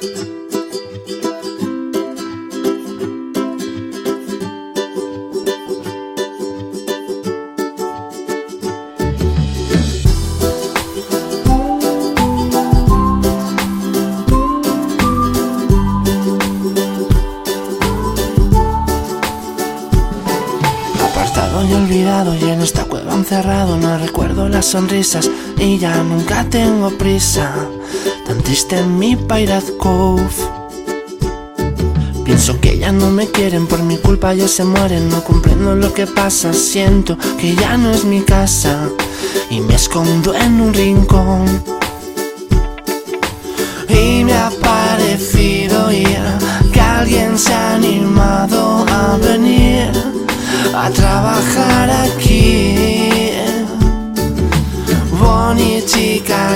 Música y olvidado y en esta cueva encerrado no recuerdo las sonrisas y ya nunca tengo prisa. Tan triste en mi Pirate Cove. Pienso que ya no me quieren, por mi culpa ya se mueren, no comprendo lo que pasa, siento que ya no es mi casa y me escondo en un rincón. Y me ha trabajar aquí. Bonnie chica